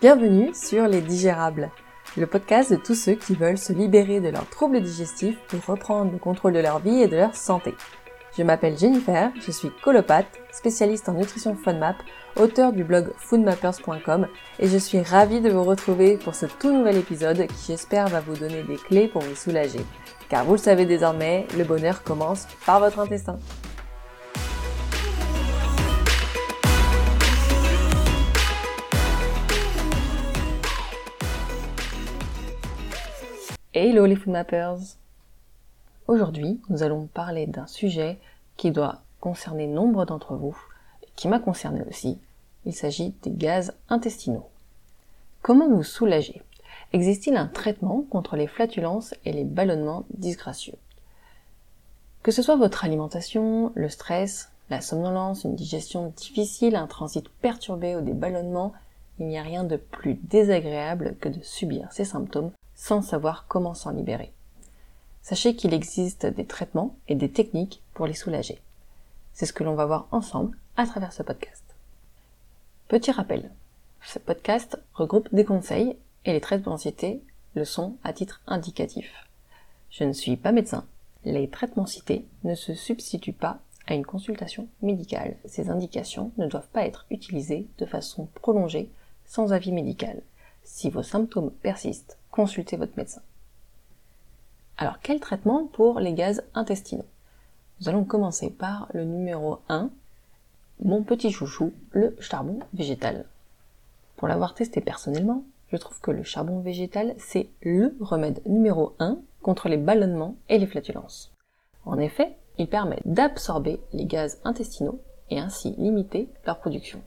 Bienvenue sur Les Digérables, le podcast de tous ceux qui veulent se libérer de leurs troubles digestifs pour reprendre le contrôle de leur vie et de leur santé. Je m'appelle Jennifer, je suis colopathe, spécialiste en nutrition FODMAP, auteur du blog foodmappers.com et je suis ravie de vous retrouver pour ce tout nouvel épisode qui j'espère va vous donner des clés pour vous soulager. Car vous le savez désormais, le bonheur commence par votre intestin. Hello les foodmappers Aujourd'hui, nous allons parler d'un sujet qui doit concerner nombre d'entre vous, qui m'a concerné aussi. Il s'agit des gaz intestinaux. Comment vous soulager? Existe-t-il un traitement contre les flatulences et les ballonnements disgracieux? Que ce soit votre alimentation, le stress, la somnolence, une digestion difficile, un transit perturbé ou des ballonnements, il n'y a rien de plus désagréable que de subir ces symptômes sans savoir comment s'en libérer. Sachez qu'il existe des traitements et des techniques pour les soulager. C'est ce que l'on va voir ensemble à travers ce podcast. Petit rappel, ce podcast regroupe des conseils et les traitements cités le sont à titre indicatif. Je ne suis pas médecin. Les traitements cités ne se substituent pas à une consultation médicale. Ces indications ne doivent pas être utilisées de façon prolongée sans avis médical. Si vos symptômes persistent consultez votre médecin. Alors, quel traitement pour les gaz intestinaux? Nous allons commencer par le numéro 1, mon petit chouchou, le charbon végétal. Pour l'avoir testé personnellement, je trouve que le charbon végétal, c'est le remède numéro 1 contre les ballonnements et les flatulences. En effet, il permet d'absorber les gaz intestinaux et ainsi limiter leur production.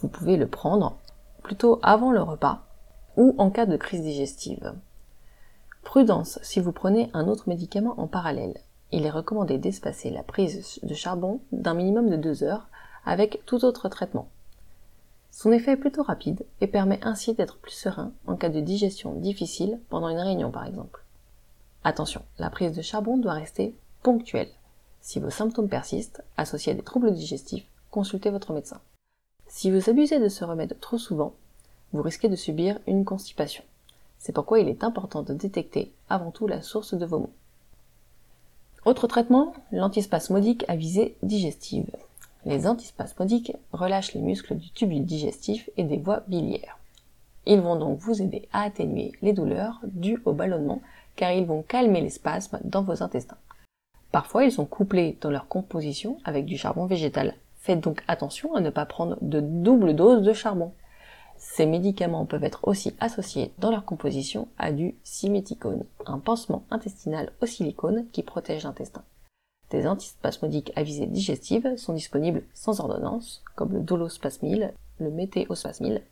Vous pouvez le prendre plutôt avant le repas ou en cas de crise digestive. Prudence si vous prenez un autre médicament en parallèle. Il est recommandé d'espacer la prise de charbon d'un minimum de 2 heures avec tout autre traitement. Son effet est plutôt rapide et permet ainsi d'être plus serein en cas de digestion difficile pendant une réunion par exemple. Attention, la prise de charbon doit rester ponctuelle. Si vos symptômes persistent, associés à des troubles digestifs, consultez votre médecin. Si vous abusez de ce remède trop souvent, vous risquez de subir une constipation. C'est pourquoi il est important de détecter avant tout la source de vos maux. Autre traitement, l'antispasmodique à visée digestive. Les antispasmodiques relâchent les muscles du tubule digestif et des voies biliaires. Ils vont donc vous aider à atténuer les douleurs dues au ballonnement car ils vont calmer les spasmes dans vos intestins. Parfois, ils sont couplés dans leur composition avec du charbon végétal. Faites donc attention à ne pas prendre de double dose de charbon. Ces médicaments peuvent être aussi associés dans leur composition à du siméticone, un pansement intestinal au silicone qui protège l'intestin. Des antispasmodiques à visée digestive sont disponibles sans ordonnance, comme le dolospasmil, le météospasmil.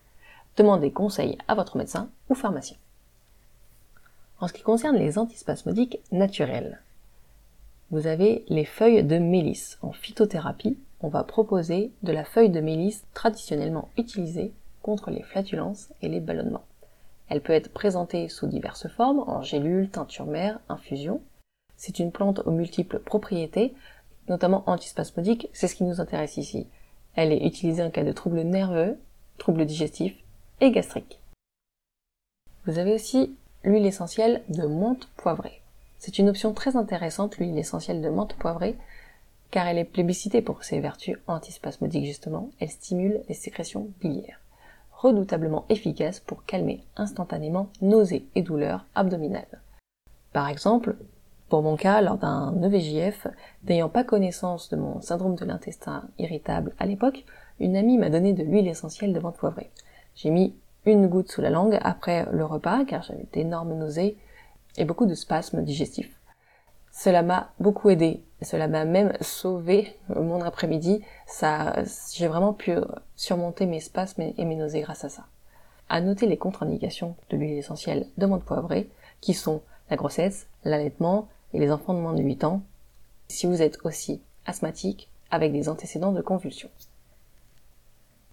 Demandez conseil à votre médecin ou pharmacien. En ce qui concerne les antispasmodiques naturels, vous avez les feuilles de mélisse. En phytothérapie, on va proposer de la feuille de mélisse traditionnellement utilisée contre les flatulences et les ballonnements. Elle peut être présentée sous diverses formes, en gélule, teinture mère, infusion. C'est une plante aux multiples propriétés, notamment antispasmodique, c'est ce qui nous intéresse ici. Elle est utilisée en cas de troubles nerveux, troubles digestifs et gastriques. Vous avez aussi l'huile essentielle de menthe poivrée. C'est une option très intéressante, l'huile essentielle de menthe poivrée, car elle est plébiscitée pour ses vertus antispasmodiques justement, elle stimule les sécrétions biliaires redoutablement efficace pour calmer instantanément nausées et douleurs abdominales. Par exemple, pour mon cas, lors d'un EVJF, n'ayant pas connaissance de mon syndrome de l'intestin irritable à l'époque, une amie m'a donné de l'huile essentielle de menthe poivrée. J'ai mis une goutte sous la langue après le repas car j'avais d'énormes nausées et beaucoup de spasmes digestifs. Cela m'a beaucoup aidé. Cela m'a même sauvé mon après-midi. Ça, j'ai vraiment pu surmonter mes spasmes et mes nausées grâce à ça. À noter les contre-indications de l'huile essentielle de menthe poivrée, qui sont la grossesse, l'allaitement et les enfants de moins de 8 ans. Si vous êtes aussi asthmatique avec des antécédents de convulsions.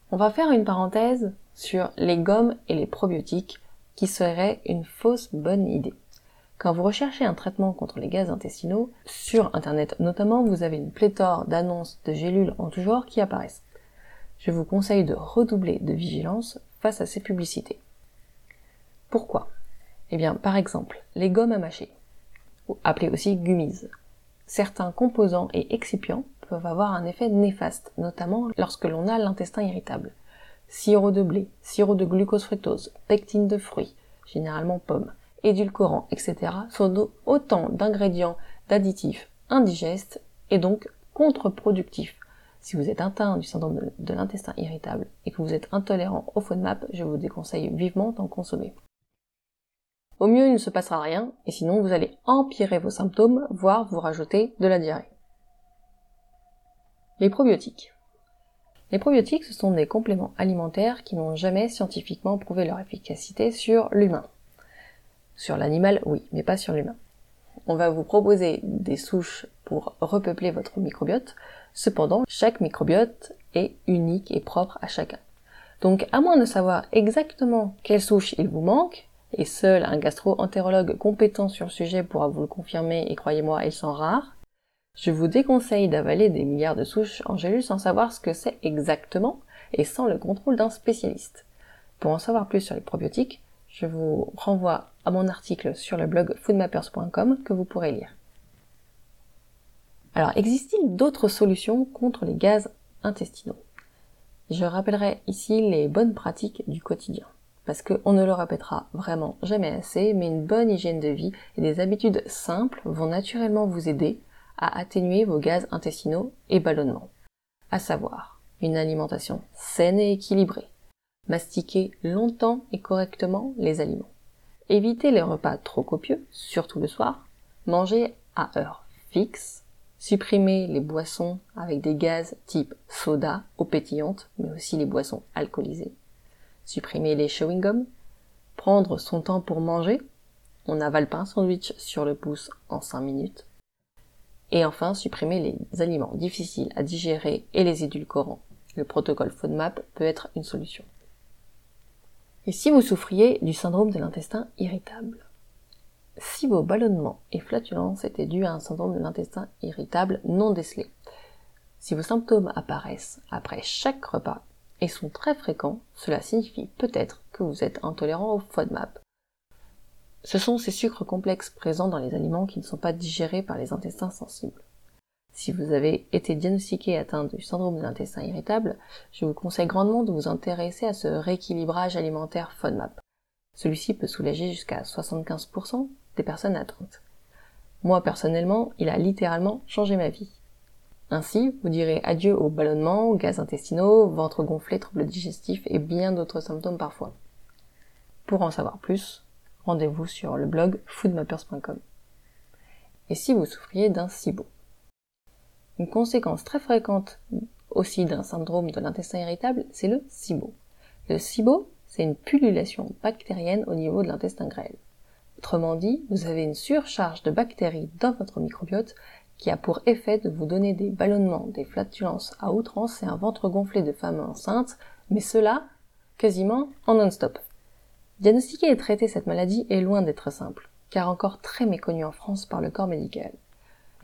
On va faire une parenthèse sur les gommes et les probiotiques qui seraient une fausse bonne idée. Quand vous recherchez un traitement contre les gaz intestinaux, sur Internet notamment, vous avez une pléthore d'annonces de gélules en tout genre qui apparaissent. Je vous conseille de redoubler de vigilance face à ces publicités. Pourquoi? Eh bien, par exemple, les gommes à mâcher, appelées aussi gummies. Certains composants et excipients peuvent avoir un effet néfaste, notamment lorsque l'on a l'intestin irritable. Sirop de blé, sirop de glucose fructose, pectine de fruits, généralement pommes, édulcorants, etc. sont autant d'ingrédients d'additifs indigestes et donc contre-productifs. Si vous êtes atteint du syndrome de l'intestin irritable et que vous êtes intolérant au FODMAP, je vous déconseille vivement d'en consommer. Au mieux, il ne se passera rien, et sinon vous allez empirer vos symptômes, voire vous rajouter de la diarrhée. Les probiotiques. Les probiotiques, ce sont des compléments alimentaires qui n'ont jamais scientifiquement prouvé leur efficacité sur l'humain. Sur l'animal, oui, mais pas sur l'humain. On va vous proposer des souches pour repeupler votre microbiote. Cependant, chaque microbiote est unique et propre à chacun. Donc, à moins de savoir exactement quelle souche il vous manque, et seul un gastro-entérologue compétent sur le sujet pourra vous le confirmer, et croyez-moi, ils sont rares, je vous déconseille d'avaler des milliards de souches en gélules sans savoir ce que c'est exactement et sans le contrôle d'un spécialiste. Pour en savoir plus sur les probiotiques, je vous renvoie à mon article sur le blog foodmappers.com que vous pourrez lire. Alors, existe-t-il d'autres solutions contre les gaz intestinaux? Je rappellerai ici les bonnes pratiques du quotidien. Parce qu'on ne le répétera vraiment jamais assez, mais une bonne hygiène de vie et des habitudes simples vont naturellement vous aider à atténuer vos gaz intestinaux et ballonnements. À savoir, une alimentation saine et équilibrée, Mastiquer longtemps et correctement les aliments. Évitez les repas trop copieux, surtout le soir. Manger à heure fixe. Supprimer les boissons avec des gaz type soda, eau pétillante, mais aussi les boissons alcoolisées. Supprimer les chewing gums. Prendre son temps pour manger. On avale pas un sandwich sur le pouce en 5 minutes. Et enfin, supprimer les aliments difficiles à digérer et les édulcorants. Le protocole FODMAP peut être une solution. Et si vous souffriez du syndrome de l'intestin irritable? Si vos ballonnements et flatulences étaient dus à un syndrome de l'intestin irritable non décelé, si vos symptômes apparaissent après chaque repas et sont très fréquents, cela signifie peut-être que vous êtes intolérant au FODMAP. Ce sont ces sucres complexes présents dans les aliments qui ne sont pas digérés par les intestins sensibles. Si vous avez été diagnostiqué atteint du syndrome de l'intestin irritable, je vous conseille grandement de vous intéresser à ce rééquilibrage alimentaire FODMAP. Celui-ci peut soulager jusqu'à 75% des personnes atteintes. Moi personnellement, il a littéralement changé ma vie. Ainsi, vous direz adieu aux ballonnements, aux gaz intestinaux, ventre gonflé, troubles digestifs et bien d'autres symptômes parfois. Pour en savoir plus, rendez-vous sur le blog foodmappers.com. Et si vous souffriez d'un SIBO? Une conséquence très fréquente aussi d'un syndrome de l'intestin irritable, c'est le SIBO. Le SIBO, c'est une pullulation bactérienne au niveau de l'intestin grêle. Autrement dit, vous avez une surcharge de bactéries dans votre microbiote qui a pour effet de vous donner des ballonnements, des flatulences à outrance et un ventre gonflé de femme enceinte, mais cela quasiment en non-stop. Diagnostiquer et traiter cette maladie est loin d'être simple, car encore très méconnue en France par le corps médical.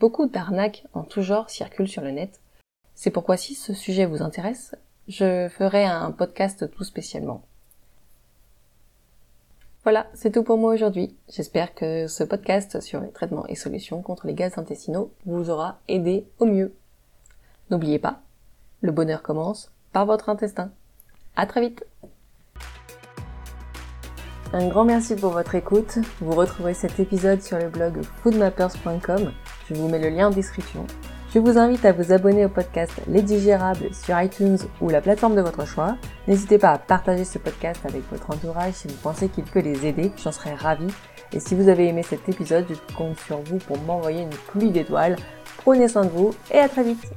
Beaucoup d'arnaques en tout genre circulent sur le net. C'est pourquoi si ce sujet vous intéresse, je ferai un podcast tout spécialement. Voilà, c'est tout pour moi aujourd'hui. J'espère que ce podcast sur les traitements et solutions contre les gaz intestinaux vous aura aidé au mieux. N'oubliez pas, le bonheur commence par votre intestin. À très vite! Un grand merci pour votre écoute. Vous retrouverez cet épisode sur le blog foodmappers.com. Je vous mets le lien en description. Je vous invite à vous abonner au podcast Les Digérables sur iTunes ou la plateforme de votre choix. N'hésitez pas à partager ce podcast avec votre entourage si vous pensez qu'il peut les aider. J'en serais ravie. Et si vous avez aimé cet épisode, je compte sur vous pour m'envoyer une pluie d'étoiles. Prenez soin de vous et à très vite